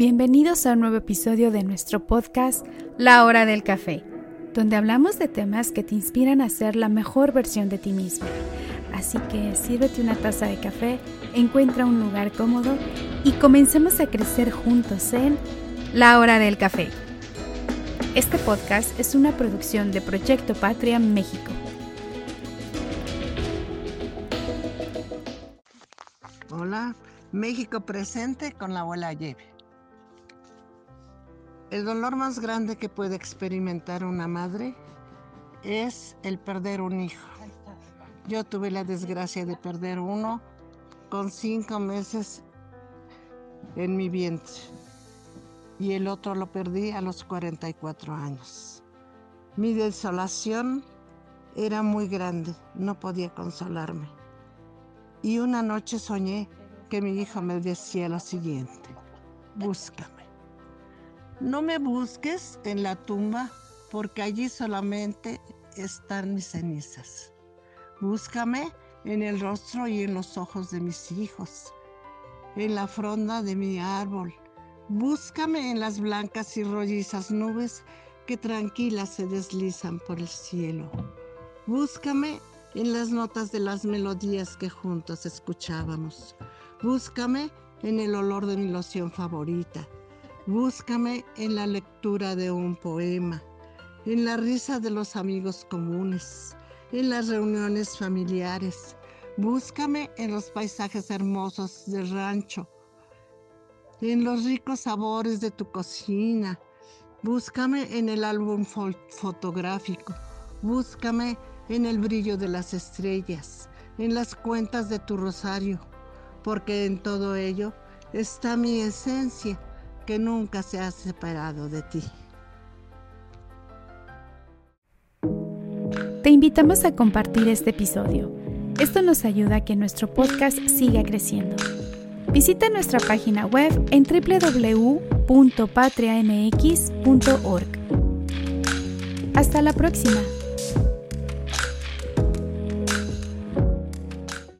Bienvenidos a un nuevo episodio de nuestro podcast La Hora del Café, donde hablamos de temas que te inspiran a ser la mejor versión de ti mismo. Así que sírvete una taza de café, encuentra un lugar cómodo y comencemos a crecer juntos en La Hora del Café. Este podcast es una producción de Proyecto Patria México. Hola, México presente con la abuela Yeve. El dolor más grande que puede experimentar una madre es el perder un hijo. Yo tuve la desgracia de perder uno con cinco meses en mi vientre y el otro lo perdí a los 44 años. Mi desolación era muy grande, no podía consolarme. Y una noche soñé que mi hijo me decía lo siguiente, búscame. No me busques en la tumba porque allí solamente están mis cenizas. Búscame en el rostro y en los ojos de mis hijos, en la fronda de mi árbol. Búscame en las blancas y rollizas nubes que tranquilas se deslizan por el cielo. Búscame en las notas de las melodías que juntos escuchábamos. Búscame en el olor de mi loción favorita Búscame en la lectura de un poema, en la risa de los amigos comunes, en las reuniones familiares. Búscame en los paisajes hermosos del rancho, en los ricos sabores de tu cocina. Búscame en el álbum fotográfico. Búscame en el brillo de las estrellas, en las cuentas de tu rosario, porque en todo ello está mi esencia que nunca se ha separado de ti. Te invitamos a compartir este episodio. Esto nos ayuda a que nuestro podcast siga creciendo. Visita nuestra página web en www.patriamx.org. Hasta la próxima.